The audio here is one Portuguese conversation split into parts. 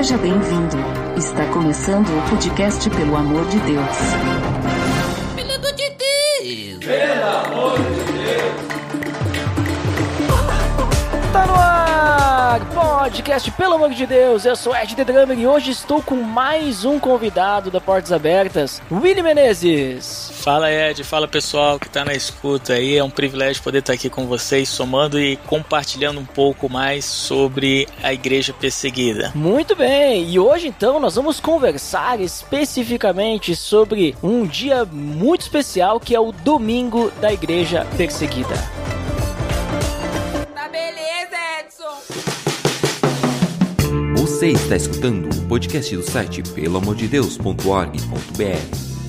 Seja bem-vindo. Está começando o podcast Pelo Amor de Deus. Pelo amor de Deus! Pelo amor de Deus! Tá no ar! Podcast, pelo amor de Deus, eu sou Ed The Drummer e hoje estou com mais um convidado da Portas Abertas, Willy Menezes. Fala Ed, fala pessoal que tá na escuta aí, é um privilégio poder estar aqui com vocês, somando e compartilhando um pouco mais sobre a igreja perseguida. Muito bem, e hoje então nós vamos conversar especificamente sobre um dia muito especial que é o Domingo da Igreja Perseguida. Tá beleza, Edson! Você está escutando o podcast do site peloamordedeus.org.br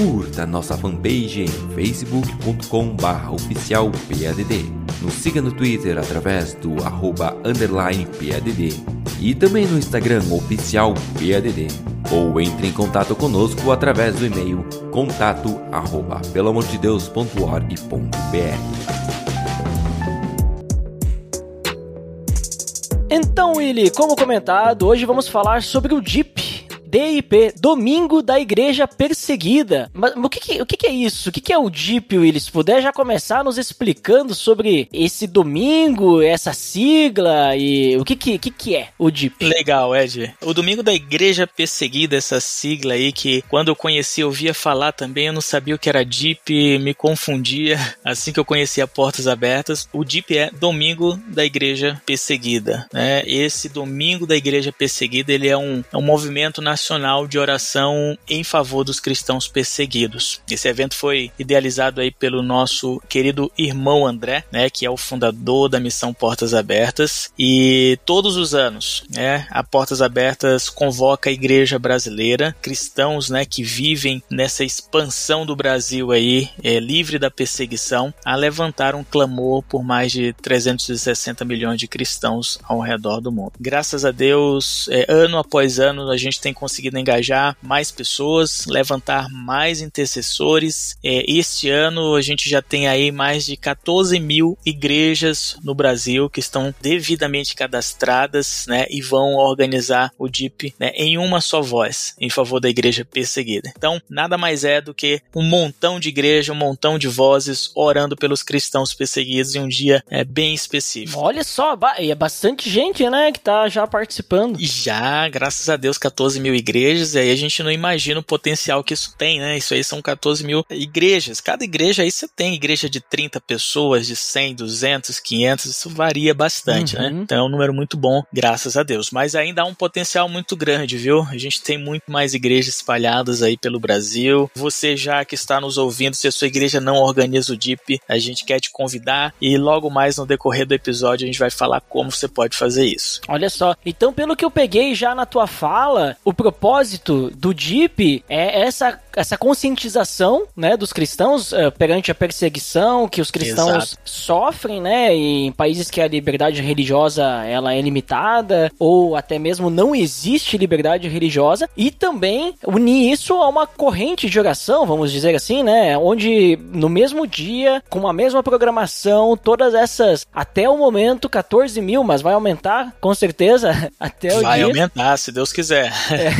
Curta nossa fanpage em facebook.com barra oficial PADD. Nos siga no Twitter através do arroba underline PADD e também no Instagram oficial PADD. Ou entre em contato conosco através do e-mail contato arroba pelamordedeus.org.br. Então, Willy, como comentado, hoje vamos falar sobre o DIP, DIP, Domingo da Igreja Perseguida. Mas o que, que o que, que, é isso? O que, que é o DIP, Willis? Se puder já começar nos explicando sobre esse domingo, essa sigla e o que, que, que, que é o DIP? Legal, Ed. O Domingo da Igreja Perseguida, essa sigla aí que quando eu conheci, eu ouvia falar também, eu não sabia o que era DIP, me confundia assim que eu conhecia Portas Abertas. O DIP é Domingo da Igreja Perseguida. Né? Esse Domingo da Igreja Perseguida, ele é um, é um movimento nacional nacional de oração em favor dos cristãos perseguidos. Esse evento foi idealizado aí pelo nosso querido irmão André, né, que é o fundador da missão Portas Abertas, e todos os anos, né, a Portas Abertas convoca a igreja brasileira, cristãos, né, que vivem nessa expansão do Brasil aí, é, livre da perseguição, a levantar um clamor por mais de 360 milhões de cristãos ao redor do mundo. Graças a Deus, é, ano após ano, a gente tem conseguido engajar mais pessoas, levantar mais intercessores. É, este ano a gente já tem aí mais de 14 mil igrejas no Brasil que estão devidamente cadastradas né, e vão organizar o DIP né, em uma só voz em favor da igreja perseguida. Então, nada mais é do que um montão de igreja, um montão de vozes orando pelos cristãos perseguidos em um dia é, bem específico. Olha só, é bastante gente né, que está já participando. Já, graças a Deus, 14 mil igrejas, e aí a gente não imagina o potencial que isso tem, né? Isso aí são 14 mil igrejas. Cada igreja aí você tem igreja de 30 pessoas, de 100, 200, 500, isso varia bastante, né? uhum. né? Então é um número muito bom, graças a Deus. Mas ainda há um potencial muito grande, viu? A gente tem muito mais igrejas espalhadas aí pelo Brasil. Você já que está nos ouvindo, se a sua igreja não organiza o DIP, a gente quer te convidar e logo mais no decorrer do episódio a gente vai falar como você pode fazer isso. Olha só, então pelo que eu peguei já na tua fala, o propósito do DIP é essa, essa conscientização né, dos cristãos uh, perante a perseguição que os cristãos Exato. sofrem, né? Em países que a liberdade religiosa ela é limitada ou até mesmo não existe liberdade religiosa e também unir isso a uma corrente de oração, vamos dizer assim, né? Onde no mesmo dia, com a mesma programação, todas essas, até o momento, 14 mil, mas vai aumentar com certeza até o vai dia. Vai aumentar, se Deus quiser. É,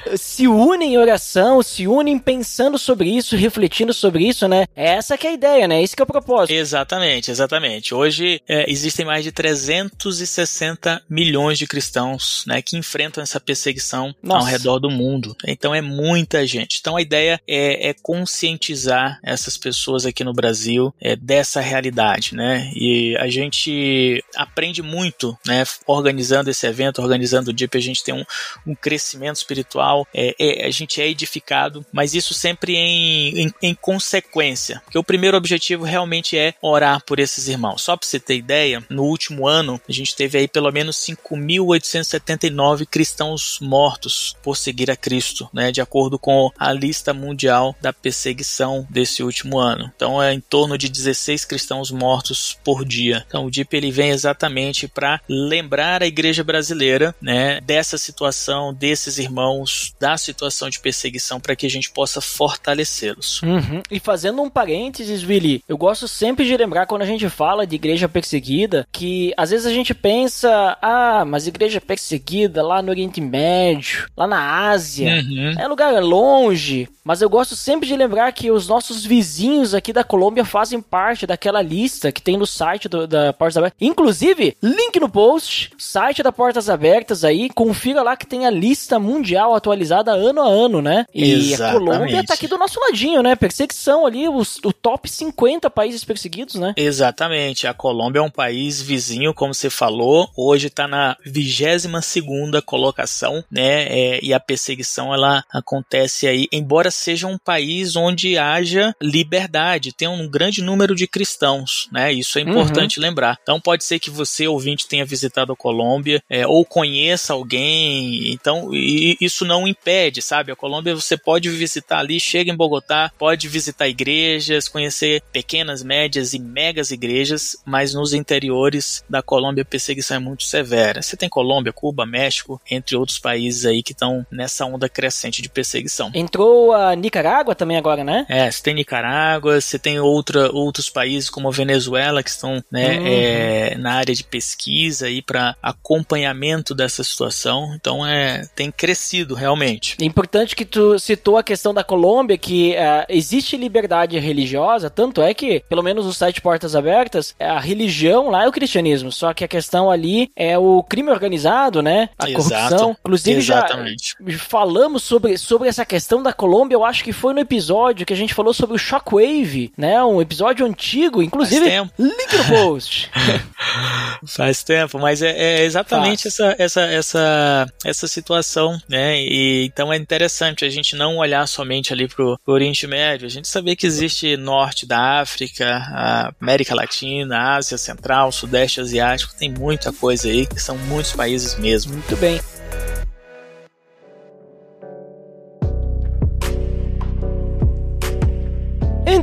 se unem em oração, se unem pensando sobre isso, refletindo sobre isso, né? Essa que é a ideia, né? Esse que é o propósito. Exatamente, exatamente. Hoje é, existem mais de 360 milhões de cristãos, né, que enfrentam essa perseguição Nossa. ao redor do mundo. Então é muita gente. Então a ideia é, é conscientizar essas pessoas aqui no Brasil é, dessa realidade, né? E a gente aprende muito, né? Organizando esse evento, organizando o DIP, a gente tem um, um crescimento espiritual é, é, a gente é edificado, mas isso sempre em, em, em, consequência, porque o primeiro objetivo realmente é orar por esses irmãos. Só para você ter ideia, no último ano a gente teve aí pelo menos 5.879 cristãos mortos por seguir a Cristo, né, de acordo com a lista mundial da perseguição desse último ano. Então é em torno de 16 cristãos mortos por dia. Então o DIP ele vem exatamente para lembrar a igreja brasileira, né, dessa situação, desses irmãos, da situação de perseguição para que a gente possa fortalecê-los. Uhum. E fazendo um parênteses, Willy, eu gosto sempre de lembrar quando a gente fala de igreja perseguida que às vezes a gente pensa, ah, mas igreja perseguida lá no Oriente Médio, lá na Ásia, uhum. é lugar longe. Mas eu gosto sempre de lembrar que os nossos vizinhos aqui da Colômbia fazem parte daquela lista que tem no site do, da Portas Abertas. Inclusive, link no post, site da Portas Abertas aí, confira lá que tem a lista mundial atualizada ano a ano, né? E Exatamente. a Colômbia tá aqui do nosso ladinho, né? Perseguição ali, os, o top 50 países perseguidos, né? Exatamente. A Colômbia é um país vizinho, como você falou, hoje tá na 22 segunda colocação, né? É, e a perseguição ela acontece aí, embora seja um país onde haja liberdade, tem um grande número de cristãos, né? Isso é importante uhum. lembrar. Então pode ser que você, ouvinte, tenha visitado a Colômbia é, ou conheça alguém, então isso não impede, sabe? A Colômbia você pode visitar ali, chega em Bogotá, pode visitar igrejas, conhecer pequenas, médias e megas igrejas, mas nos interiores da Colômbia a perseguição é muito severa. Você tem Colômbia, Cuba, México, entre outros países aí que estão nessa onda crescente de perseguição. Entrou a Nicarágua também agora, né? É, você tem Nicarágua, você tem outra, outros países como a Venezuela que estão né, uhum. é, na área de pesquisa aí para acompanhamento dessa situação. Então é tem crescido realmente. É importante que tu citou a questão da Colômbia que uh, existe liberdade religiosa, tanto é que pelo menos no site Portas Abertas a religião lá é o cristianismo, só que a questão ali é o crime organizado, né? A Exato. corrupção. Inclusive Exatamente. já falamos sobre sobre essa questão da Colômbia eu acho que foi no episódio que a gente falou sobre o Shockwave, né? Um episódio antigo, inclusive. Faz tempo. Link no post. Faz tempo, mas é, é exatamente essa, essa, essa, essa situação, né? E então é interessante a gente não olhar somente ali pro, pro Oriente Médio, a gente saber que existe norte da África, a América Latina, Ásia Central, Sudeste Asiático, tem muita coisa aí, que são muitos países mesmo. Muito bem.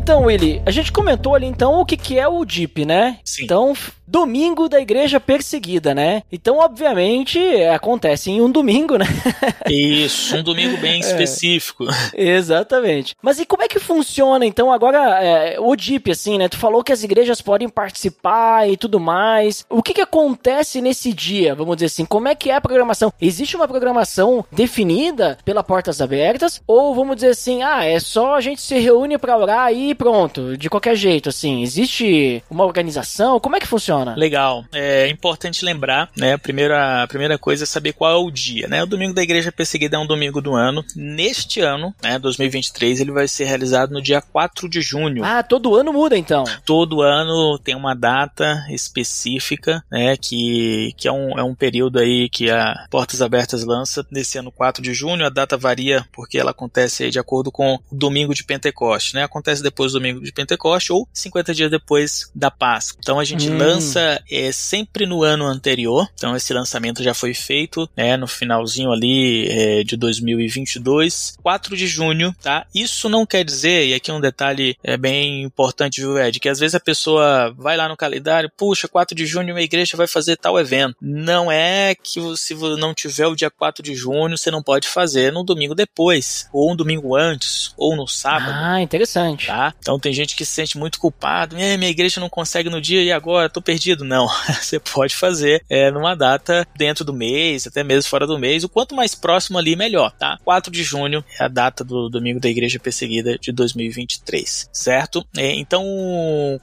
Então, Willy, a gente comentou ali então o que, que é o DIP, né? Sim. Então, domingo da igreja perseguida, né? Então, obviamente, acontece em um domingo, né? Isso, um domingo bem é. específico. É, exatamente. Mas e como é que funciona, então, agora é, o DIP, assim, né? Tu falou que as igrejas podem participar e tudo mais. O que que acontece nesse dia, vamos dizer assim? Como é que é a programação? Existe uma programação definida pela Portas Abertas? Ou, vamos dizer assim, ah, é só a gente se reúne para orar e pronto, de qualquer jeito, assim? Existe uma organização? Como é que funciona? Funciona? Legal. É importante lembrar, né? A primeira, a primeira coisa é saber qual é o dia, né? O domingo da Igreja Perseguida é um domingo do ano. Neste ano, né, 2023, ele vai ser realizado no dia 4 de junho. Ah, todo ano muda então? Todo ano tem uma data específica, né? Que, que é, um, é um período aí que a Portas Abertas lança. Nesse ano 4 de junho, a data varia porque ela acontece de acordo com o domingo de Pentecoste, né? Acontece depois do domingo de Pentecoste ou 50 dias depois da Páscoa. Então a gente hum. lança lança é sempre no ano anterior, então esse lançamento já foi feito, né, no finalzinho ali é, de 2022, 4 de junho, tá? Isso não quer dizer, e aqui um detalhe é bem importante, viu, Ed, que às vezes a pessoa vai lá no calendário, puxa, 4 de junho uma igreja vai fazer tal evento. Não é que se não tiver o dia 4 de junho, você não pode fazer no domingo depois, ou um domingo antes, ou no sábado. Ah, interessante. Tá? Então tem gente que se sente muito culpado, minha igreja não consegue no dia e agora, tô perdido perdido. Não, você pode fazer é, numa data dentro do mês, até mesmo fora do mês. O quanto mais próximo ali, melhor, tá? 4 de junho é a data do domingo da Igreja Perseguida de 2023, certo? É, então,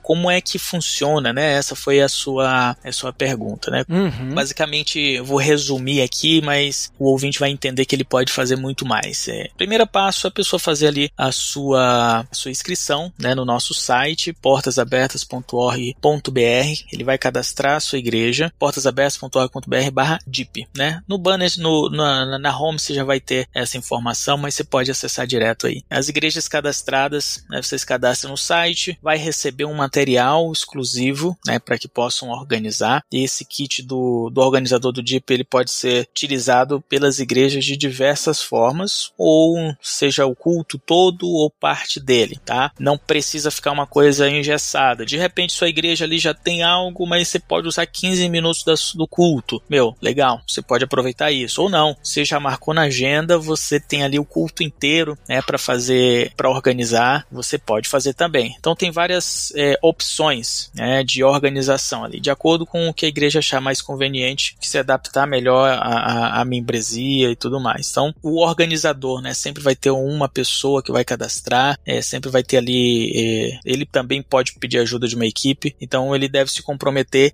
como é que funciona, né? Essa foi a sua, a sua pergunta, né? Uhum. Basicamente, eu vou resumir aqui, mas o ouvinte vai entender que ele pode fazer muito mais. É, primeiro passo, a pessoa fazer ali a sua, a sua inscrição né, no nosso site, portasabertas.org.br. Ele vai cadastrar a sua igreja, portasabertas.org.br barra DIP, né? No banner, no, na, na home você já vai ter essa informação, mas você pode acessar direto aí. As igrejas cadastradas, né, vocês cadastram no site, vai receber um material exclusivo, né, para que possam organizar. E esse kit do, do organizador do DIP, ele pode ser utilizado pelas igrejas de diversas formas, ou seja o culto todo ou parte dele, tá? Não precisa ficar uma coisa engessada. De repente sua igreja ali já tem algo, mas você pode usar 15 minutos do culto. Meu, legal, você pode aproveitar isso. Ou não, você já marcou na agenda, você tem ali o culto inteiro, né, para fazer, para organizar, você pode fazer também. Então tem várias é, opções, né, de organização ali, de acordo com o que a igreja achar mais conveniente, que se adaptar melhor à, à membresia e tudo mais. Então o organizador, né, sempre vai ter uma pessoa que vai cadastrar, é, sempre vai ter ali, é, ele também pode pedir ajuda de uma equipe, então ele deve se comprometer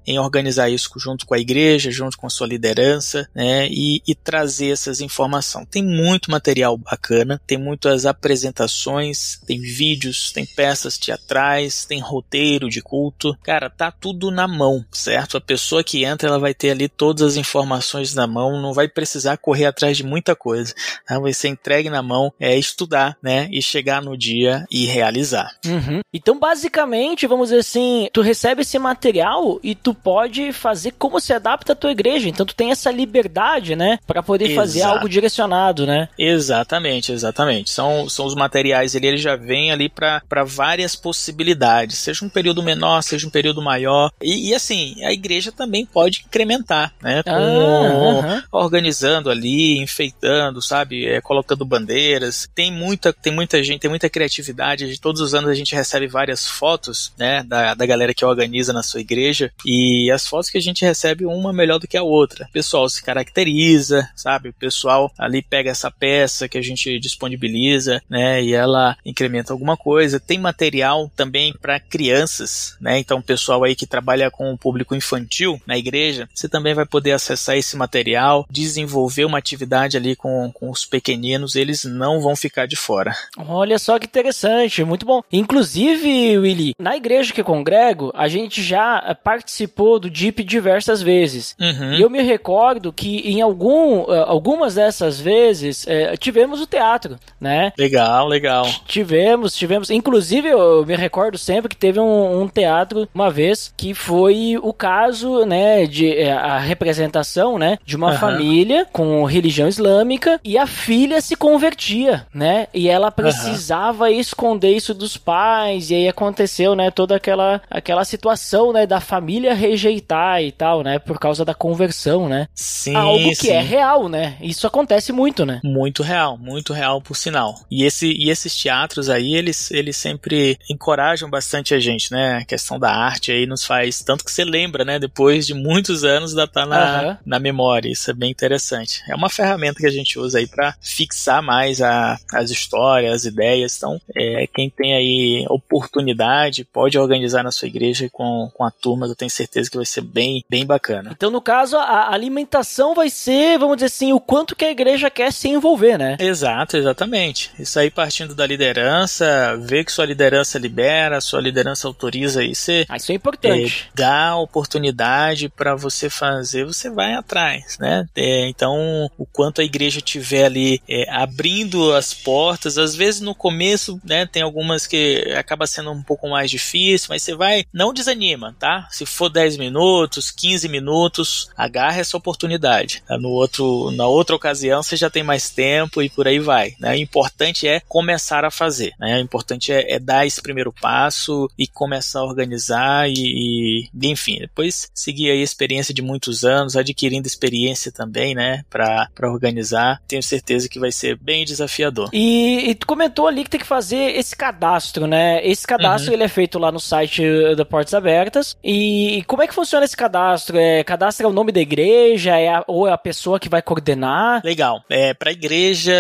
em organizar isso junto com a igreja, junto com a sua liderança, né, e, e trazer essas informações. Tem muito material bacana, tem muitas apresentações, tem vídeos, tem peças teatrais, tem roteiro de culto, cara, tá tudo na mão, certo? A pessoa que entra, ela vai ter ali todas as informações na mão, não vai precisar correr atrás de muita coisa, tá? vai ser entregue na mão, é estudar, né, e chegar no dia e realizar. Uhum. Então, basicamente, vamos dizer assim, tu recebe esse material e tu pode fazer como se adapta a tua igreja. Então, tu tem essa liberdade, né, para poder Exato. fazer algo direcionado, né? Exatamente, exatamente. São, são os materiais ali, ele já vem ali para várias possibilidades, seja um período menor, seja um período maior. E, e assim, a igreja também pode incrementar, né? Com, ah, Organizando ali, enfeitando, sabe? É, colocando bandeiras. Tem muita, tem muita gente, tem muita criatividade. De todos os anos a gente recebe várias fotos, né? Da, da galera que organiza na sua igreja. E as fotos que a gente recebe, uma melhor do que a outra. O pessoal se caracteriza, sabe? O pessoal ali pega essa peça que a gente disponibiliza, né? E ela incrementa alguma coisa. Tem material também para crianças, né? Então, o pessoal aí que trabalha com o público infantil na igreja, você também vai poder acessar esse material, desenvolver uma atividade ali com, com os pequeninos, eles não vão ficar de fora. Olha só que interessante, muito bom. Inclusive, Willy, na igreja que congrego, a gente já participou do DIP diversas vezes. Uhum. E eu me recordo que em algum, eh, algumas dessas vezes é, tivemos o teatro, né? Legal, legal. Tivemos, tivemos. Inclusive, eu me recordo sempre que teve um, um teatro uma vez que foi o caso, né, de é, a representação, né, de uma uhum. família com religião islâmica e a filha se convertia, né? E ela precisava uhum. esconder isso dos pais e aí aconteceu, né, toda aquela aquela situação, né, da família rejeitar e tal, né, por causa da conversão, né? Sim, Algo que sim. é real, né? Isso acontece muito, né? Muito real, muito real por sinal. E esse e esses teatros aí, eles eles sempre encorajam bastante a gente, né? A questão da arte aí nos faz tanto que você lembra, né, depois de muitos anos da tá na, uhum. na memória. Isso é bem interessante. É uma ferramenta que a gente usa aí para fixar mais a, as histórias, as ideias. Então, é, quem tem aí oportunidade pode organizar na sua igreja com, com a turma, eu tenho certeza que vai ser bem, bem bacana. Então, no caso, a alimentação vai ser, vamos dizer assim, o quanto que a igreja quer se envolver, né? Exato, exatamente. Isso aí partindo da liderança, ver que sua liderança libera, sua liderança autoriza aí, você ah, isso é importante. É, dá oportunidade para você fazer, você vai atrás, né? É, então, o quanto a igreja tiver ali é, abrindo as portas, às vezes no começo, né, tem algumas que acaba sendo um pouco mais difícil, mas você vai, não desanima, tá? Se for 10 minutos, 15 minutos, agarra essa oportunidade. Tá? No outro, na outra ocasião você já tem mais tempo e por aí vai. Né? O importante é começar a fazer. Né? O importante é, é dar esse primeiro passo e começar a organizar e, e enfim, depois seguir a experiência de muitos anos, adquirindo experiência também, né, para organizar. Tenho certeza que vai ser bem desafiador. E, e, tu comentou ali que tem que fazer esse cadastro, né? Esse cadastro uhum. ele é feito lá no site da Portas Abertas. E como é que funciona esse cadastro? É, cadastra o nome da igreja é a, ou é a pessoa que vai coordenar? Legal. É, para igreja,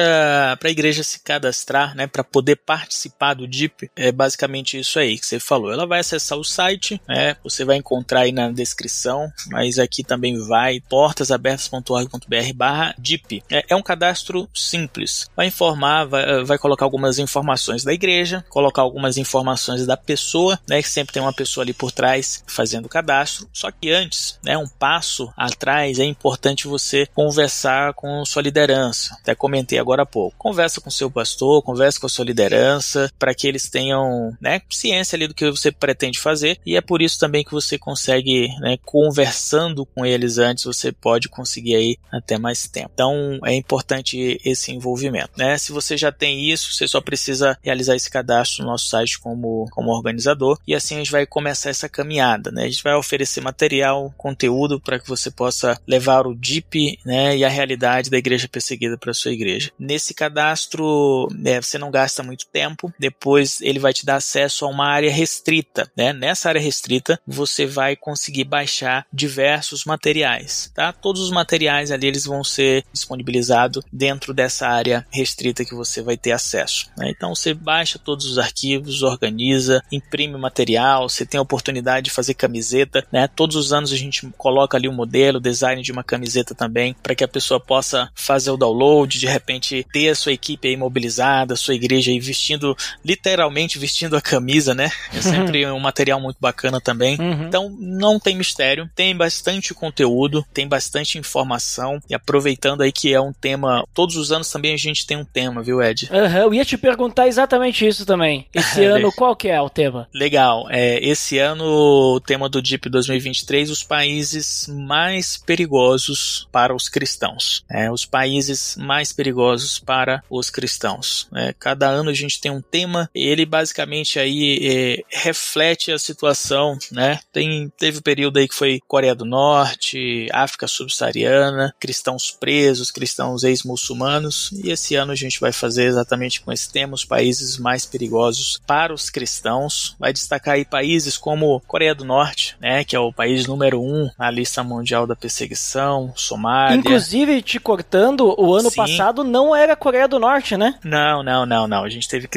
para igreja se cadastrar, né, para poder participar do DIP, é basicamente isso aí que você falou. Ela vai acessar o site, né? Você vai encontrar aí na descrição, mas aqui também vai portasabertas.org.br barra DIP. É, é, um cadastro simples. Vai informar, vai, vai, colocar algumas informações da igreja, colocar algumas informações da pessoa, né, que sempre tem uma pessoa ali por trás fazendo o cadastro. Só que antes, né, um passo atrás, é importante você conversar com sua liderança. Até comentei agora há pouco. Conversa com seu pastor, conversa com a sua liderança, para que eles tenham, né, ciência ali do que você pretende fazer. E é por isso também que você consegue, né, conversando com eles antes, você pode conseguir aí até mais tempo. Então é importante esse envolvimento, né? Se você já tem isso, você só precisa realizar esse cadastro no nosso site como, como organizador e assim a gente vai começar essa caminhada, né? A gente vai oferecer material, conteúdo para que você possa levar o DIP, né, e a realidade da igreja perseguida para sua igreja. Nesse cadastro, né, você não gasta muito tempo, depois ele vai te dar acesso a uma área restrita, né? Nessa área restrita, você vai conseguir baixar diversos materiais, tá? Todos os materiais ali eles vão ser disponibilizados dentro dessa área restrita que você vai ter acesso. Né? Então você baixa todos os arquivos, organiza, imprime material, você tem a oportunidade de fazer camiseta, né? Todos os anos a gente coloca ali o um modelo, o design de uma camiseta também, para que a pessoa possa fazer o download, de repente ter a sua equipe aí mobilizada, a sua igreja aí vestindo, literalmente vestindo a camisa, né? É sempre um material muito bacana também. Uhum. Então não tem mistério, tem bastante conteúdo, tem bastante informação e aproveitando aí que é um tema, todos os anos também a gente tem um tema, viu, Ed? Uhum, eu ia te perguntar exatamente isso também. Esse ano, qual que é o tema? Legal. É, esse ano, tema do DIP 2023, os países mais perigosos para os cristãos. É, os países mais perigosos para os cristãos. É, cada ano a gente tem um tema, ele basicamente aí é, reflete a situação, né? Tem, teve período aí que foi Coreia do Norte, África subsaariana, cristãos presos, cristãos ex-muçulmanos, e esse ano a gente vai fazer exatamente com esse tema, os países mais perigosos para os cristãos. Vai destacar aí países como Coreia do Norte, né, que é o país número um na lista mundial da perseguição, Somália. Inclusive, te cortando, o ano Sim. passado não era Coreia do Norte, né? Não, não, não, não. A gente teve.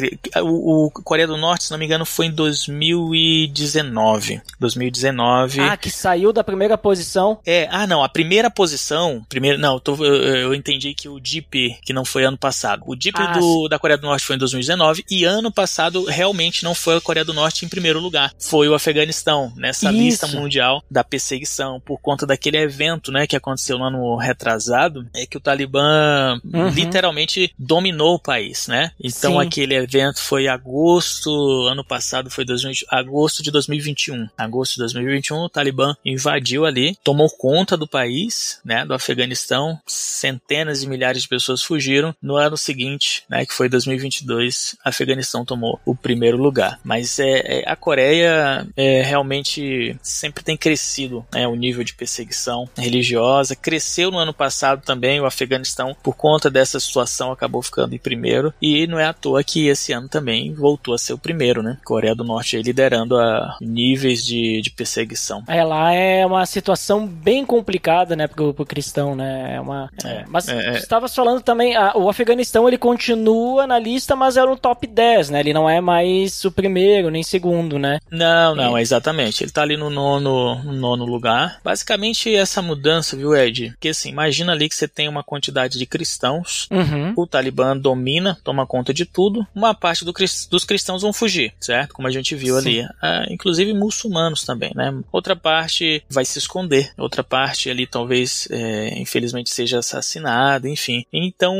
O, o Coreia do Norte, se não me engano, foi em 2019. 2019. Ah, que saiu da primeira posição. É, ah, não, a primeira posição. Primeiro, não, tô, eu, eu, entendi que o DIP, que não foi ano passado. O DIP ah, do, da Coreia do Norte foi em 2019 e ano passado realmente não foi a Coreia do Norte em primeiro lugar. Foi o Afeganistão, nessa Isso. lista mundial da perseguição, por conta daquele evento, né, que aconteceu no ano retrasado, é que o Talibã uhum. literalmente dominou o país, né? Então Sim. aquele evento foi agosto, ano passado foi 2020, agosto de 2021. Agosto de 2021, o Talibã invadiu ali, tomou conta do país, né, do Afeganistão, centenas de milhares de pessoas fugiram. No ano seguinte, né, que foi 2022, a Afeganistão tomou o primeiro lugar. Mas é, é a Coreia é, realmente sempre tem crescido, né, o nível de perseguição religiosa. Cresceu no ano passado também o Afeganistão por conta dessa situação acabou ficando em primeiro e não é à toa que esse ano também voltou a ser o primeiro, né? Coreia do Norte liderando a níveis de, de perseguição. É, lá é uma situação bem complicada, né, pro, pro cristão, né? É uma, é, é mas é, é. estava falando também, a, o Afeganistão ele continua na lista, mas é no top 10, né? Ele não é mais o primeiro nem segundo, né? Não, não, exatamente. Ele tá ali no nono, no nono lugar. Basicamente essa mudança, viu, Ed? Porque assim, imagina ali que você tem uma quantidade de cristãos, uhum. o Talibã domina, toma conta de tudo, uma parte do, dos cristãos vão fugir, certo? Como a gente viu Sim. ali. Ah, inclusive muçulmanos também, né? Outra parte vai se esconder, outra parte ali talvez, é, infelizmente, seja assassinada, enfim. Então,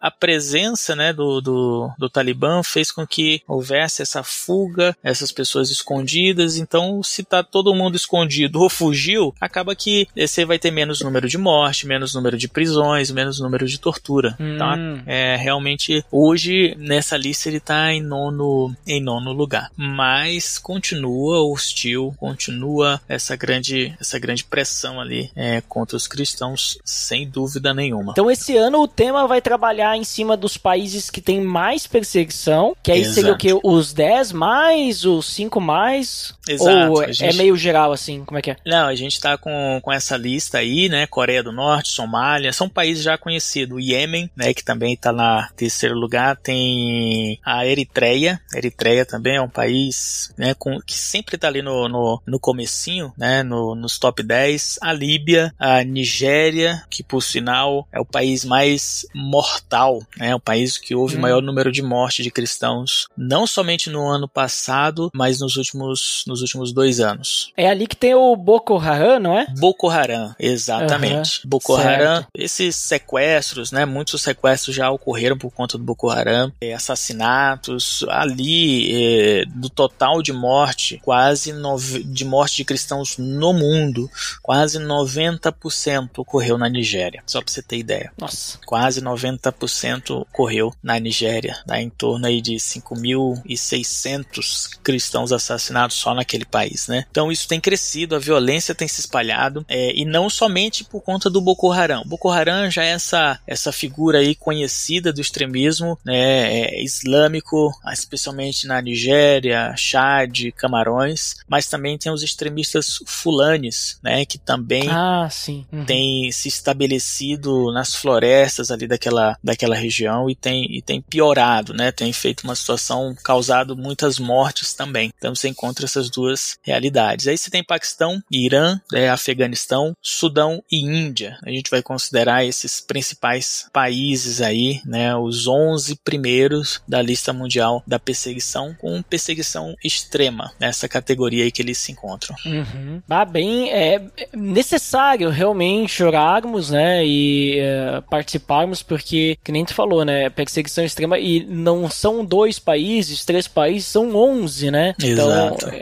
a presença né, do, do, do Talibã fez com que houvesse essa fuga, essas pessoas escondidas. Então, se tá todo mundo escondido ou fugiu, acaba que você vai ter menos número de morte, menos número de prisões, menos número de tortura. Hum. Tá? É, realmente, hoje, nessa lista, ele tá em nono, em nono lugar. Mas continua hostil, continua essa grande, essa grande pressão ali é, contra os cristãos, sem dúvida nenhuma. Então, esse ano o tema vai trabalhar em cima dos países que tem mais perseguição, que aí Exato. seria o que? Os 10 mais, os 5 mais? Exato. Ou é gente... é meio geral assim? Como é que é? Não, a gente tá com, com essa lista aí, né? Coreia do Norte, Somália, são países já conhecidos. O Iêmen, né? Que também tá na terceiro lugar. Tem a Eritreia. Eritreia também é um país, né? Com, que sempre tá ali no, no, no comecinho, né? No, nos top 10. A Líbia, a Nigéria, que por sinal é o país mais mortal, né? O país que houve hum. maior número de mortes de cristãos cristãos, não somente no ano passado, mas nos últimos, nos últimos dois anos. É ali que tem o Boko Haram, não é? Boko Haram, exatamente. Uhum, Boko certo. Haram, esses sequestros, né? Muitos sequestros já ocorreram por conta do Boko Haram, é, assassinatos. Ali, é, do total de morte, quase nove, de morte de cristãos no mundo, quase 90% ocorreu na Nigéria. Só pra você ter ideia. Nossa. Quase 90% ocorreu na Nigéria, dá em torno aí de 5.600 cristãos assassinados só naquele país, né? Então isso tem crescido, a violência tem se espalhado é, e não somente por conta do Boko Haram. Boko Haram já é essa essa figura aí conhecida do extremismo né, é, islâmico, especialmente na Nigéria, Chad, Camarões, mas também tem os extremistas fulanes, né, que também ah, sim. Uhum. tem se estabelecido nas florestas ali daquela, daquela região e tem, e tem piorado, né, tem feito uma situação causado muitas mortes também. Então você encontra essas duas realidades. Aí você tem Paquistão, Irã, né, Afeganistão, Sudão e Índia. A gente vai considerar esses principais países aí, né, os 11 primeiros da lista mundial da perseguição, com perseguição extrema, nessa categoria aí que eles se encontram. Uhum. Ah, bem, é necessário realmente orarmos, né, e é, participarmos, porque, que nem tu falou, né, perseguição extrema, e não são dois países, três países, são 11, né? Então, Exato. Então,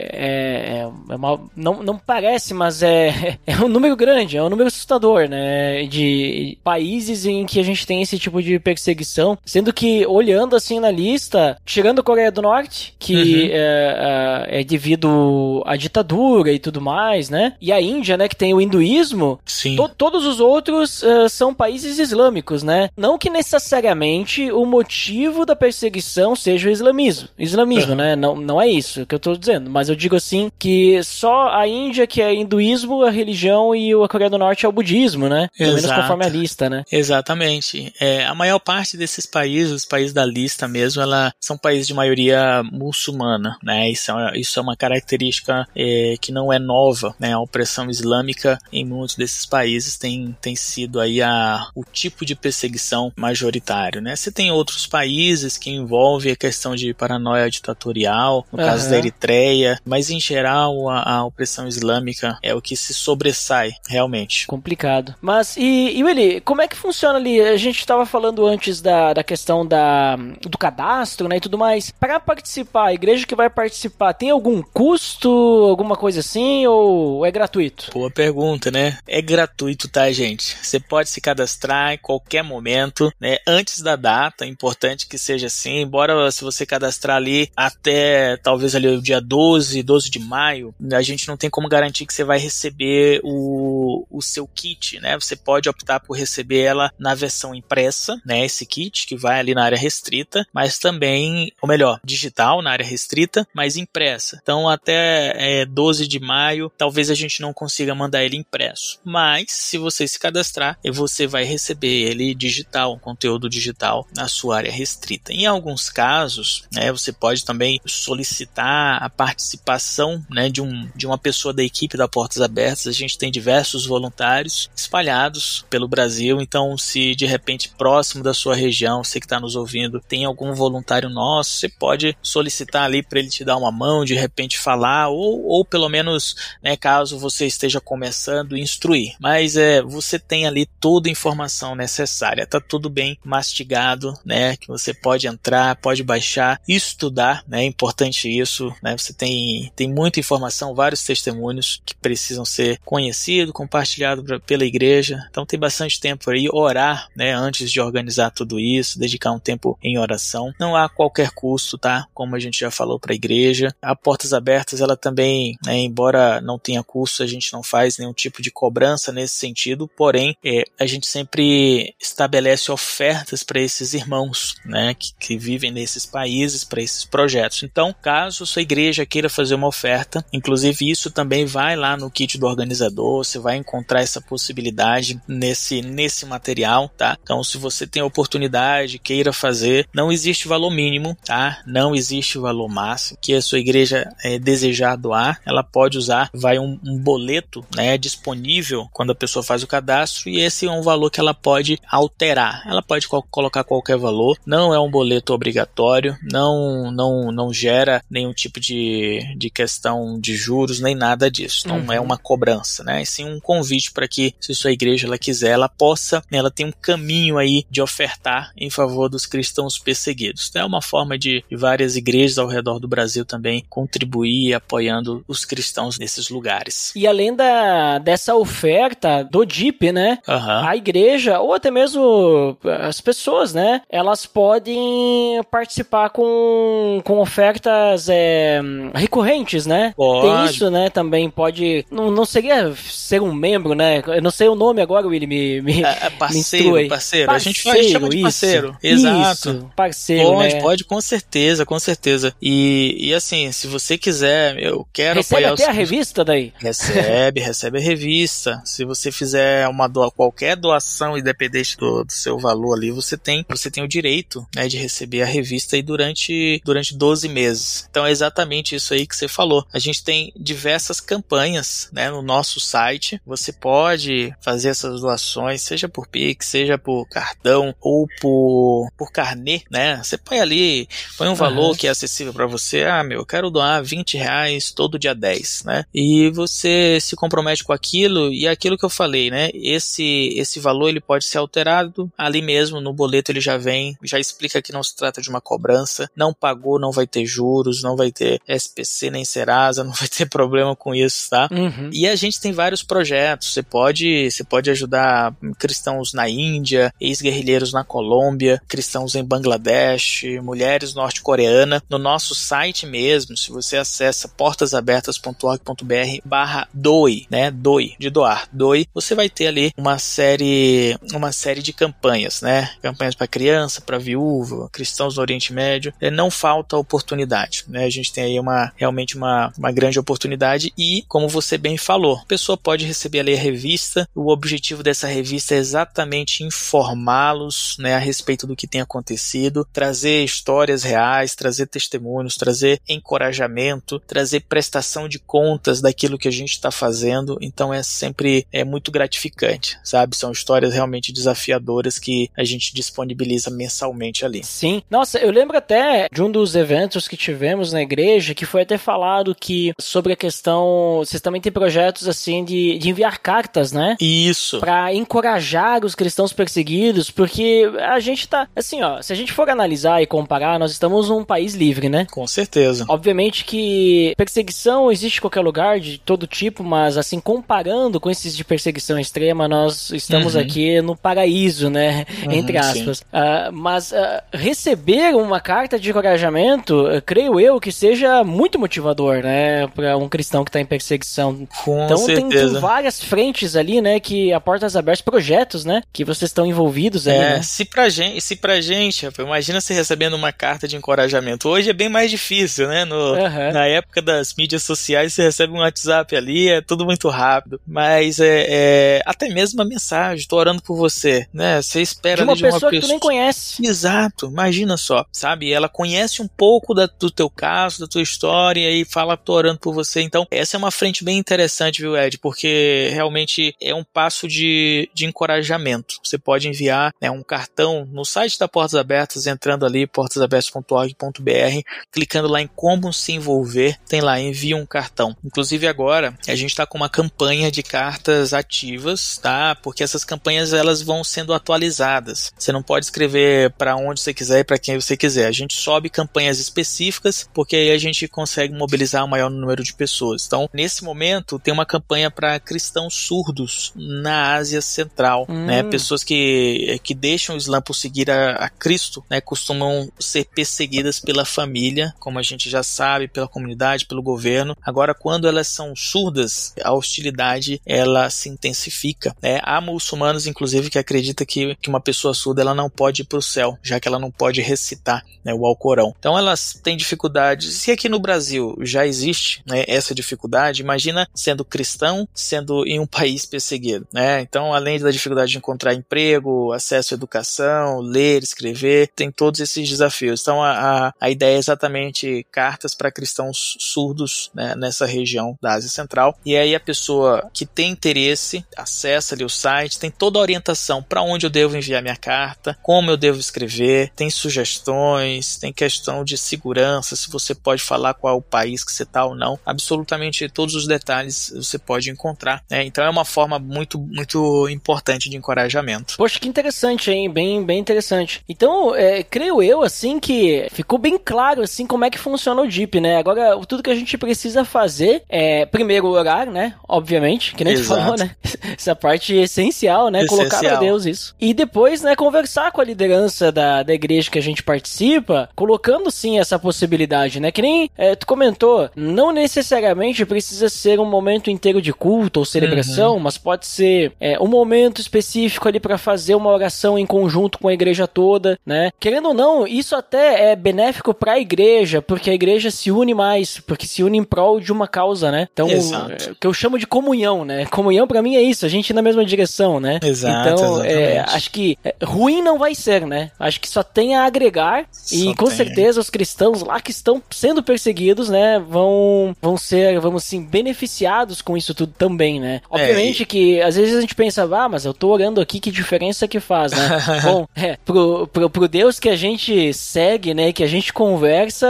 é, é uma, não, não parece, mas é, é um número grande, é um número assustador, né, de países em que a gente tem esse tipo de perseguição, sendo que, olhando assim na lista, tirando a Coreia do Norte, que uhum. é, é, é devido à ditadura e tudo mais, né, e a Índia, né, que tem o hinduísmo, to, todos os outros uh, são países islâmicos, né, não que necessariamente o motivo da perseguição seja o islamismo, islamismo, uhum. né, não, não é isso que eu tô dizendo, mas eu digo assim que só a Índia que é hinduísmo, a religião e a Coreia do Norte é o budismo, né, pelo menos conforme a lista, né. Exatamente. É, a maior parte desses países, os países da lista mesmo, ela são países de maioria muçulmana, né? Isso é, isso é uma característica é, que não é nova, né? A opressão islâmica em muitos desses países tem, tem sido aí a, o tipo de perseguição majoritário, né? Você tem outros países que envolvem a questão de paranoia ditatorial, no uhum. caso da Eritreia, mas em geral a, a, opressão islâmica é o que se sobressai realmente. Complicado. Mas e, e Willy, como é que funciona ali? A gente estava falando antes da, da questão da, do cadastro, né, e tudo mais. Para participar, a igreja que vai participar, tem algum custo, alguma coisa assim, ou é gratuito? Boa pergunta, né? É gratuito, tá, gente? Você pode se cadastrar em qualquer momento, né? Antes da data, é importante que seja assim, embora se você cadastrar ali até talvez ali o dia 12, 12 de maio, a gente não tem como garantir que você vai receber o, o seu kit, né? Você pode optar por receber ela na versão impressa, né, esse kit que vai ali na área restrita, mas também, ou melhor, digital na área restrita, mas impressa. Então até é, 12 de maio, talvez a gente não consiga mandar ele impresso, mas se você se cadastrar, você vai receber ele digital, conteúdo digital na sua área restrita. Em alguns casos, né, você pode também solicitar a participação, né, de um de uma pessoa da equipe da Portas Abertas. A gente tem diversos voluntários espalhados pelo Brasil, então se de repente próximo da sua região, você que está nos ouvindo, tem algum voluntário nosso, você pode solicitar ali para ele te dar uma mão, de repente falar, ou, ou pelo menos, né, caso você esteja começando, instruir. Mas é, você tem ali toda a informação necessária, tá tudo bem mastigado, né, que você pode entrar, pode baixar, estudar, né, é importante isso, né, você tem, tem muita informação, vários testemunhos que precisam ser conhecidos, compartilhados pela igreja, então tem bastante tempo aí, orar, né, antes de organizar tudo isso, dedicar um tempo em oração. Não há qualquer custo, tá? Como a gente já falou para a igreja. A Portas Abertas, ela também, né, embora não tenha custo, a gente não faz nenhum tipo de cobrança nesse sentido, porém, é, a gente sempre estabelece ofertas para esses irmãos, né, que, que vivem nesses países, para esses projetos. Então, caso sua igreja queira fazer uma oferta, inclusive isso também vai lá no kit do organizador, você vai encontrar essa possibilidade nesse, nesse material, tá? Então, se você tem a oportunidade, queira fazer, não existe valor mínimo, tá? Não existe valor máximo que a sua igreja é, desejar doar, ela pode usar, vai um, um boleto, né, disponível quando a pessoa faz o cadastro e esse é um valor que ela pode alterar. Ela pode co colocar qualquer valor, não é um boleto obrigatório, não não não gera nenhum tipo de, de questão de juros nem nada disso. Não uhum. é uma cobrança, né? E sim um convite para que se sua igreja ela quiser, ela possa, né, ela tem um caminho aí de ofertar em favor dos cristãos perseguidos. Então, é uma forma de, de várias igrejas ao redor do Brasil também contribuir apoiando os cristãos nesses lugares. E além da, dessa oferta do DIP, né? Uhum. A igreja, ou até mesmo as pessoas, né? Elas podem participar com, com ofertas é, recorrentes, né? Pode. Tem isso, né? Também pode. Não, não seria ser um membro, né? Eu não sei o nome agora, Willy, me, me, é, é parceiro, me parceiro, parceiro. A gente faz, chama de parceiro. Isso, Exato. Isso, parceiro. Pode, né? pode, com certeza, com certeza. E, e assim, se você quiser, eu quero recebe apoiar até os... a revista daí? Recebe, recebe a revista. Se você fizer uma doa, qualquer doação, independente do, do, seu valor ali, você tem, você tem o direito né, de receber a revista aí durante, durante 12 meses. Então é exatamente isso aí que você falou. A gente tem diversas campanhas né, no nosso site. Você pode fazer essas doações, seja por Pix, seja por cartão ou por, por carnê, né? Você põe ali, põe um valor uhum. que é acessível para você. Ah, meu, eu quero doar 20 reais todo dia 10, né? E você se compromete com aquilo e é aquilo que eu falei, né? Esse, esse valor ele pode ser alterado ali mesmo no boleto ele já vem, já explica que não se trata de uma cobrança, não pagou, não vai ter juros, não vai ter SPC nem Serasa, não vai ter problema com isso, tá? Uhum. E a gente tem vários projetos. Você pode, você pode ajudar cristãos na Índia, ex-guerrilheiros na Colômbia, cristãos em Bangladesh, mulheres norte-coreana. No nosso site mesmo, se você acessa portasabertas.org.br barra doe, né? Doe, de doar, doe, você vai ter ali uma série, uma série de campanhas, né? Campanhas para criança, para viúva, cristãos do Oriente Médio. É, não falta oportunidade, né? A gente tem aí uma realmente uma, uma grande oportunidade e, como você bem falou, a pessoa pode receber ali a revista. O objetivo dessa revista é exatamente informá-los, né, a respeito do que tem acontecido, trazer histórias reais, trazer testemunhos, trazer encorajamento, trazer prestação de contas daquilo que a gente está fazendo. Então é sempre é muito gratificante, sabe? São histórias realmente desafiadoras que a gente disponibiliza mensalmente ali. Sim. Nossa, eu lembro até de um dos eventos que tivemos na igreja que foi até falado que sobre a questão, vocês também têm projetos assim de, de enviar cartas, né? Isso. Para encorajar os cristãos perseguidos, porque a gente tá assim, ó, se a gente for analisar e comparar, nós estamos num país livre, né? Com certeza. Obviamente que perseguição existe em qualquer lugar de todo tipo, mas assim comparando com esses de perseguição extrema, nós estamos uhum. aqui no paraíso, né? Uhum, Entre aspas. Uh, mas uh, receber uma carta de encorajamento, uh, creio eu que seja muito motivador, né? Para um cristão que está em perseguição. Com então. Tem, tem várias frentes ali, né? Que a Portas Abertas, projetos, né? Que vocês estão envolvidos aí. É, né? se pra gente, se pra gente, imagina você recebendo uma carta de encorajamento. Hoje é bem mais difícil, né? No, uhum. Na época das mídias sociais, você recebe um WhatsApp ali, é tudo muito rápido. Mas é, é até mesmo uma mensagem, tô orando por você, né? Você espera de uma, de uma pessoa que tu nem conhece. Exato, imagina só, sabe? Ela conhece um pouco da, do teu caso, da tua história e fala, tô orando por você. Então, essa é uma frente bem interessante, viu, Ed? Porque realmente é um passo de, de encorajamento. Você pode enviar né, um cartão no site da Portas Abertas, entrando ali, portasabertas.org.br, clicando lá em como se envolver, tem lá, envia um cartão. Inclusive agora, a gente está com uma campanha de cartas ativas, tá? Porque essas campanhas elas vão sendo atualizadas. Você não pode escrever para onde você quiser e para quem você quiser. A gente sobe campanhas específicas, porque aí a gente consegue mobilizar o maior número de pessoas. Então, nesse momento, tem uma campanha para cristãos surdos na Ásia Central, hum. né? Pessoas que, que deixam o Islã por seguir a, a Cristo, né? Costumam ser perseguidas pela família, como a gente já sabe, pela comunidade, pelo governo. Agora, quando elas são surdas, a hostilidade ela se intensifica. Né? Há muçulmanos, inclusive, que acreditam que, que uma pessoa surda ela não pode ir para o céu, já que ela não pode recitar né, o Alcorão. Então, elas têm dificuldades. Se aqui no Brasil já existe né, essa dificuldade, imagina sendo cristão, sendo em um país perseguido. Né? Então, além da dificuldade de encontrar emprego, acesso à educação, ler, escrever, tem todos esses desafios. Então, a, a, a ideia é exatamente cartas para cristãos surdos né, nessa região da Ásia Central. E aí a pessoa que tem interesse acessa ali o site, tem toda a orientação para onde eu devo enviar minha carta, como eu devo escrever, tem sugestões tem questão de segurança, se você pode falar qual é o país que você está ou não. Absolutamente todos os detalhes você pode encontrar. Né? Então é uma forma muito, muito importante de encorajamento. Poxa, que interessante, hein? Bem, bem interessante. Então, é, creio eu, assim, que ficou bem claro, assim, como é que funciona o DIP, né? Agora, tudo que a gente precisa fazer é, primeiro, orar, né? Obviamente, que nem tu falou, né? Essa parte essencial, né? Essencial. Colocar pra Deus isso. E depois, né, conversar com a liderança da, da igreja que a gente participa, colocando, sim, essa possibilidade, né? Que nem é, tu comentou, não necessariamente precisa ser um momento inteiro de culto ou celebração, uhum. mas pode ser é, um momento específico ali para fazer uma oração em conjunto com a igreja toda, né? Querendo ou não, isso até é benéfico para a igreja, porque a igreja se une mais, porque se une em prol de uma causa, né? Então, é, que eu chamo de comunhão, né? Comunhão para mim é isso, a gente ir na mesma direção, né? Exato. Então, é, acho que é, ruim não vai ser, né? Acho que só tem a agregar só e com tem. certeza os cristãos lá que estão sendo perseguidos, né, vão vão ser, vamos assim, beneficiados com isso tudo também, né? É, Obviamente é, e... que às vezes a gente pensa, ah, mas eu tô orando aqui, que diferença que faz, né? Bom, é, pro, pro, pro Deus que a gente segue, né, que a gente conversa,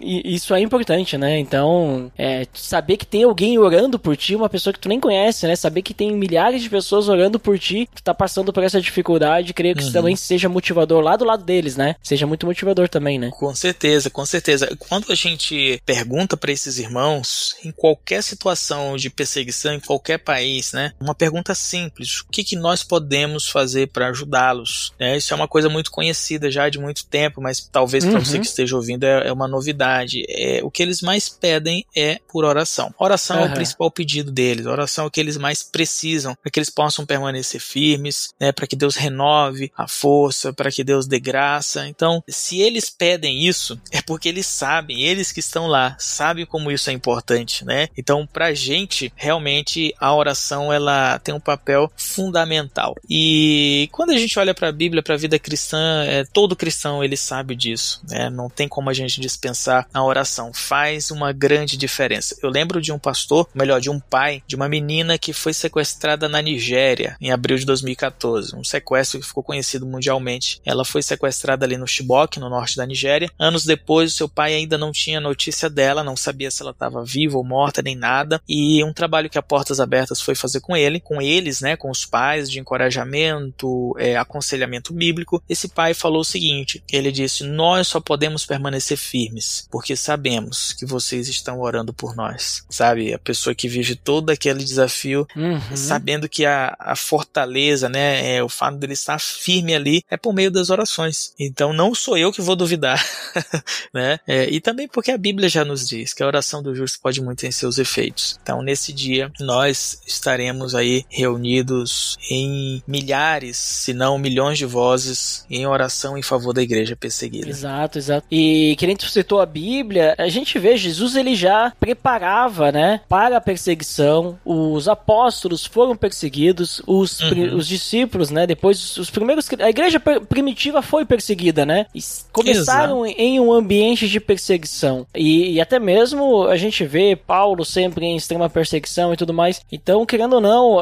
isso é importante, né? Então, é, saber que tem alguém orando por ti, uma pessoa que tu nem conhece, né? Saber que tem milhares de pessoas orando por ti, tu tá passando por essa dificuldade, creio que uhum. isso também seja motivador lá do lado deles, né? Seja muito motivador também, né? Com certeza, com certeza. Quando a gente pergunta para esses irmãos, em qualquer situação de perseguição, em qualquer país, né? Uma pergunta simples: o que, que nós podemos fazer para ajudá-los? É, isso é uma coisa muito conhecida já de muito tempo, mas talvez para uhum. você que esteja ouvindo é, é uma novidade. É, o que eles mais pedem é por oração. Oração uhum. é o principal pedido deles, oração é o que eles mais precisam para que eles possam permanecer firmes, né? Para que Deus renove a força, para que Deus dê graça. Então, se eles pedem isso, é porque eles sabem, eles que estão lá, sabem como isso é importante, né? Então, pra gente, realmente a oração ela tem um papel fundamental. E quando a gente olha para a Bíblia, para a vida cristã, é, todo cristão ele sabe disso, né? Não tem como a gente dispensar a oração. Faz uma grande diferença. Eu lembro de um pastor, melhor, de um pai de uma menina que foi sequestrada na Nigéria em abril de 2014. Um sequestro que ficou conhecido mundialmente. Ela foi sequestrada ali no Chibok, no norte da Nigéria. Anos depois, seu pai ainda não tinha notícia dela, não sabia se ela estava viva ou morta nem nada. E um trabalho que a Portas Abertas foi fazer com ele, com eles, né, com os pais, de encorajamento, é, aconselhamento bíblico. Esse pai falou o seguinte: ele disse, nós só podemos permanecer firmes porque sabemos que vocês estão orando por nós. Sabe, a pessoa que vive todo aquele desafio, uhum. sabendo que a, a fortaleza, né, é, o fato dele estar firme ali é por meio das orações. Então não sou eu que vou duvidar, né? É, e também porque a Bíblia já nos diz que a oração do justo pode muito em seus efeitos. Então nesse dia nós estaremos aí reunidos em milhares, se não milhões de vozes em oração em favor da igreja perseguida. Exato, exato. E que nem tu citou a Bíblia, a gente vê Jesus ele já preparava, né, para a perseguição. Os apóstolos foram perseguidos, os, uhum. os discípulos, né, depois os primeiros a igreja primitiva foi perseguida, né? Começaram Exato. em um ambiente de perseguição. E, e, até mesmo a gente vê Paulo sempre em extrema perseguição e tudo mais. Então, querendo ou não,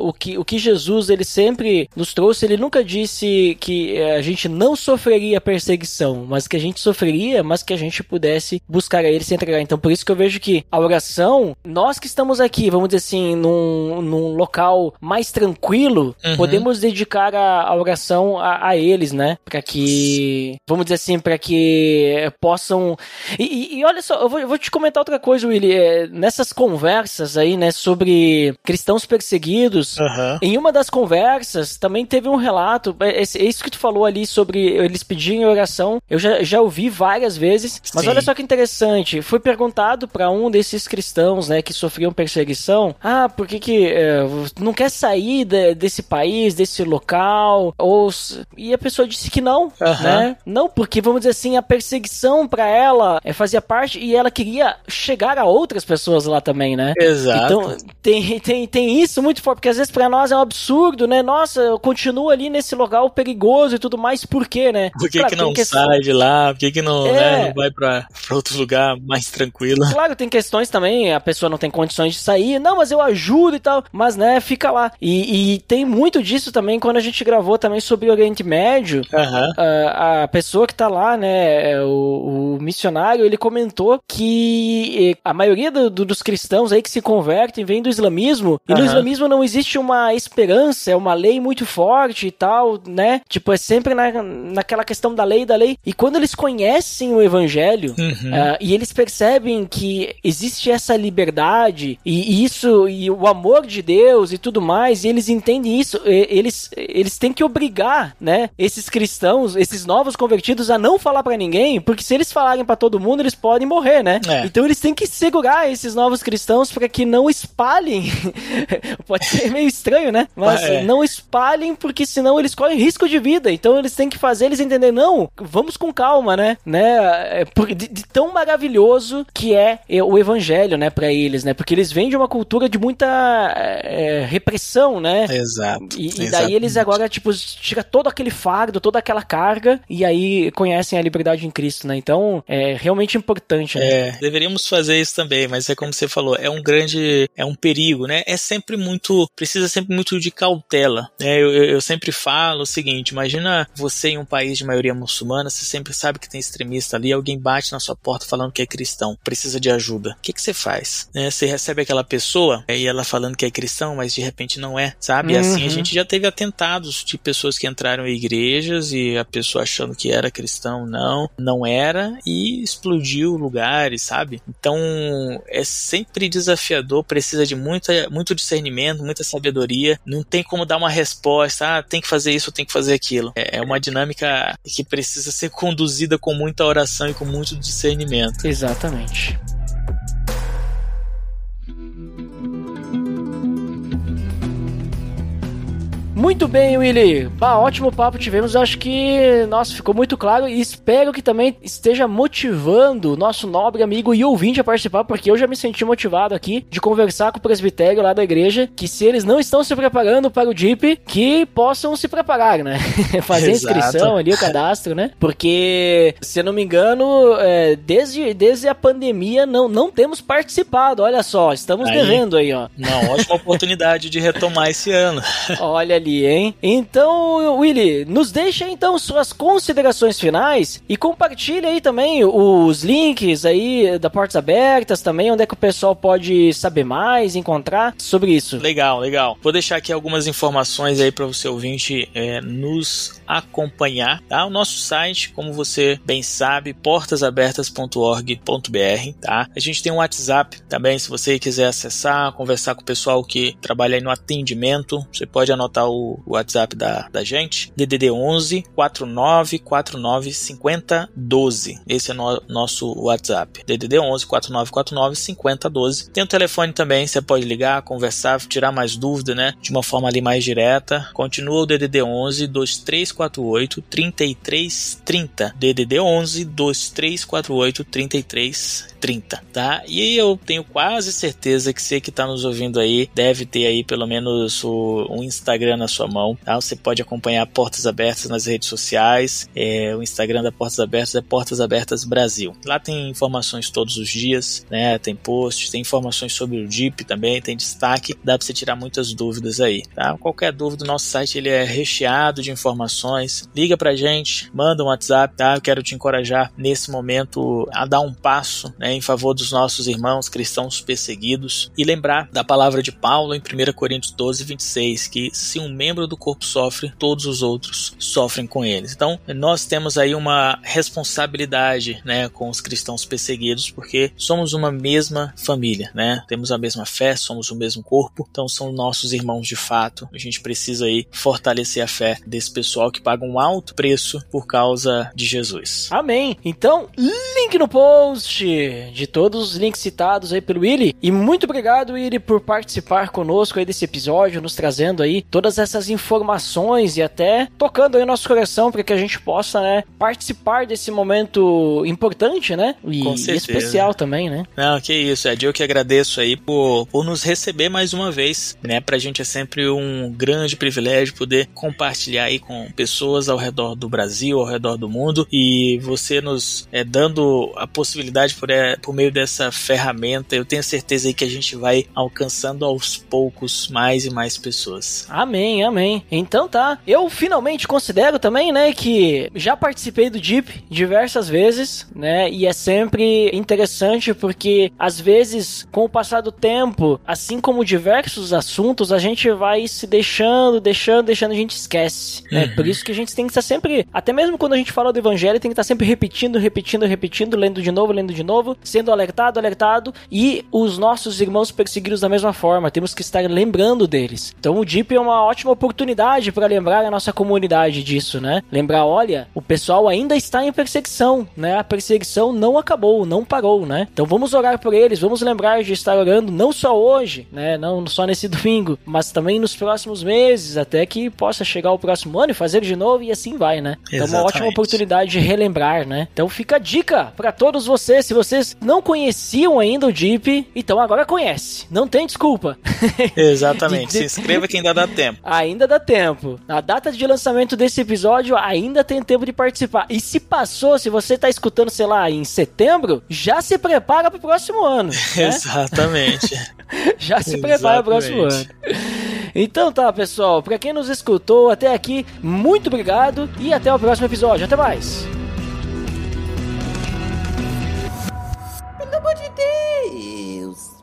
o, que, o que Jesus ele sempre nos trouxe, ele nunca disse que uh, a gente não sofreria perseguição, mas que a gente sofreria, mas que a gente pudesse buscar a ele se entregar. Então, por isso que eu vejo que a oração, nós que estamos aqui, vamos dizer assim, num, num local mais tranquilo, uhum. podemos dedicar a, a oração a, a eles, né? Para que, vamos dizer assim, para que possam. E, e, e, olha só, eu vou, eu vou, te comentar outra coisa, Willy. É, nessas conversas aí, né, sobre cristãos perseguidos, uhum. em uma das conversas também teve um relato. É, é, é, isso que tu falou ali sobre eles pedirem oração. Eu já, já ouvi várias vezes, mas Sim. olha só que interessante. Foi perguntado para um desses cristãos, né, que sofriam perseguição: ah, por que que é, não quer sair de, desse país, desse local? Ou e a pessoa disse que não, uhum. né? Não, porque vamos dizer assim, a perseguição para ela é, fazia parte e ela queria chegar a outras pessoas lá também, né? Exato. Então tem, tem, tem isso muito forte, porque às vezes para nós é um absurdo, né? Nossa, eu continuo ali nesse local perigoso e tudo mais, por quê, né? Por que, claro, que não que... sai de lá? Por que, que não, é... né, não vai pra, pra outro lugar mais tranquilo? Claro, tem questões também, a pessoa não tem condições de sair, não, mas eu ajudo e tal, mas né, fica lá. E, e tem muito disso também quando a gente gravou também sobre Oriente Médio, uhum. uh, a pessoa que tá lá, né, é, o, o missionário, ele comentou que a maioria do, do, dos cristãos aí que se convertem vem do islamismo, e uhum. no islamismo não existe uma esperança, é uma lei muito forte e tal, né? Tipo, é sempre na, naquela questão da lei, da lei. E quando eles conhecem o evangelho, uhum. uh, e eles percebem que existe essa liberdade, e isso, e o amor de Deus e tudo mais, e eles entendem isso, eles, eles têm que obrigar, né, esses cristãos, esses novos convertidos a não falar para ninguém, porque se eles falarem para todo mundo, eles podem morrer, né? É. Então eles têm que segurar esses novos cristãos para que não espalhem. Pode ser meio estranho, né? Mas é. não espalhem, porque senão eles correm risco de vida. Então eles têm que fazer eles entender, não, vamos com calma, né? né? É, de, de tão maravilhoso que é o evangelho, né, para eles, né? Porque eles vêm de uma cultura de muita é, repressão, né? Exato. E, e daí eles agora, tipo, tira todo aquele fardo, toda aquela carga, e aí conhecem a liberdade em Cristo, né? Então, é realmente importante, né? É, deveríamos fazer isso também, mas é como você falou, é um grande, é um perigo, né? É sempre muito, precisa sempre muito de cautela, né? Eu, eu, eu sempre falo o seguinte, imagina você em um país de maioria muçulmana, você sempre sabe que tem extremista ali, alguém bate na sua porta falando que é cristão, precisa de ajuda. O que, que você faz? Né? Você recebe aquela pessoa e ela falando que é cristão, mas de repente não é, sabe? Uhum. E assim a gente já teve atentados de pessoas que entraram em igrejas e a pessoa achando que era cristão, não, não era, e explodiu lugares, sabe? Então é sempre desafiador, precisa de muita, muito discernimento, muita sabedoria. Não tem como dar uma resposta, ah, tem que fazer isso, tem que fazer aquilo. É, é uma dinâmica que precisa ser conduzida com muita oração e com muito discernimento. Exatamente. Muito bem, Willy. Bah, ótimo papo tivemos. Acho que, nossa, ficou muito claro e espero que também esteja motivando o nosso nobre amigo e ouvinte a participar, porque eu já me senti motivado aqui de conversar com o presbitério lá da igreja, que se eles não estão se preparando para o DIP, que possam se preparar, né? Fazer a inscrição ali, o cadastro, né? Porque, se eu não me engano, é, desde, desde a pandemia não, não temos participado. Olha só, estamos aí, devendo aí, ó. Uma ótima oportunidade de retomar esse ano. Olha ali hein? Então, Willy, nos deixa então suas considerações finais e compartilha aí também os links aí da Portas Abertas também, onde é que o pessoal pode saber mais, encontrar sobre isso. Legal, legal. Vou deixar aqui algumas informações aí para você ouvinte é, nos acompanhar, tá? O nosso site, como você bem sabe, portasabertas.org.br, tá? A gente tem um WhatsApp também, se você quiser acessar, conversar com o pessoal que trabalha aí no atendimento, você pode anotar o WhatsApp da, da gente, DDD 11 4949 5012. Esse é no, nosso WhatsApp. DDD 11 4949 5012. Tem o telefone também, você pode ligar, conversar, tirar mais dúvida, né? De uma forma ali mais direta. Continua o DDD 11 2348 3330. DDD 11 2348 3330, tá? E eu tenho quase certeza que você que está nos ouvindo aí deve ter aí pelo menos o, um Instagram na sua mão. Tá? Você pode acompanhar Portas Abertas nas redes sociais. É, o Instagram da Portas Abertas é Portas Abertas Brasil. Lá tem informações todos os dias, né? Tem posts, tem informações sobre o DIP também, tem destaque. Dá para você tirar muitas dúvidas aí. Tá? Qualquer dúvida, o nosso site ele é recheado de informações. Liga pra gente, manda um WhatsApp, tá? Eu quero te encorajar nesse momento a dar um passo né, em favor dos nossos irmãos cristãos perseguidos e lembrar da palavra de Paulo em 1 Coríntios 12, 26, que se um membro do corpo sofre, todos os outros sofrem com eles. Então, nós temos aí uma responsabilidade, né, com os cristãos perseguidos, porque somos uma mesma família, né? Temos a mesma fé, somos o mesmo corpo, então são nossos irmãos de fato. A gente precisa aí fortalecer a fé desse pessoal que paga um alto preço por causa de Jesus. Amém. Então, link no post de todos os links citados aí pelo Willy. E muito obrigado, Willy, por participar conosco aí desse episódio, nos trazendo aí todas essas informações e até tocando aí nosso coração para que a gente possa, né, participar desse momento importante, né? E, e especial também, né? Não, que isso, Ed, eu que agradeço aí por, por nos receber mais uma vez, né? Pra gente é sempre um grande privilégio poder compartilhar aí com pessoas ao redor do Brasil, ao redor do mundo, e você nos é, dando a possibilidade por, é, por meio dessa ferramenta, eu tenho certeza aí que a gente vai alcançando aos poucos mais e mais pessoas. Amém, amém. Então tá. Eu finalmente considero também, né, que já participei do Deep diversas vezes, né, e é sempre interessante porque às vezes com o passar do tempo, assim como diversos assuntos, a gente vai se deixando, deixando, deixando, a gente esquece, né? Isso que a gente tem que estar sempre, até mesmo quando a gente fala do evangelho, tem que estar sempre repetindo, repetindo, repetindo, lendo de novo, lendo de novo, sendo alertado, alertado, e os nossos irmãos perseguidos da mesma forma, temos que estar lembrando deles. Então o Deep é uma ótima oportunidade para lembrar a nossa comunidade disso, né? Lembrar, olha, o pessoal ainda está em perseguição, né? A perseguição não acabou, não parou, né? Então vamos orar por eles, vamos lembrar de estar orando não só hoje, né? Não só nesse domingo, mas também nos próximos meses, até que possa chegar o próximo ano e fazer de novo e assim vai, né? Então uma ótima oportunidade de relembrar, né? Então fica a dica para todos vocês, se vocês não conheciam ainda o Deep, então agora conhece. Não tem desculpa. Exatamente. Se inscreva que ainda dá tempo. Ainda dá tempo. A data de lançamento desse episódio ainda tem tempo de participar. E se passou, se você tá escutando, sei lá, em setembro, já se prepara pro próximo ano. Né? Exatamente. Já se prepara para o próximo ano. Então tá, pessoal, para quem nos escutou até aqui, muito obrigado e até o próximo episódio. Até mais. Pelo amor de Deus.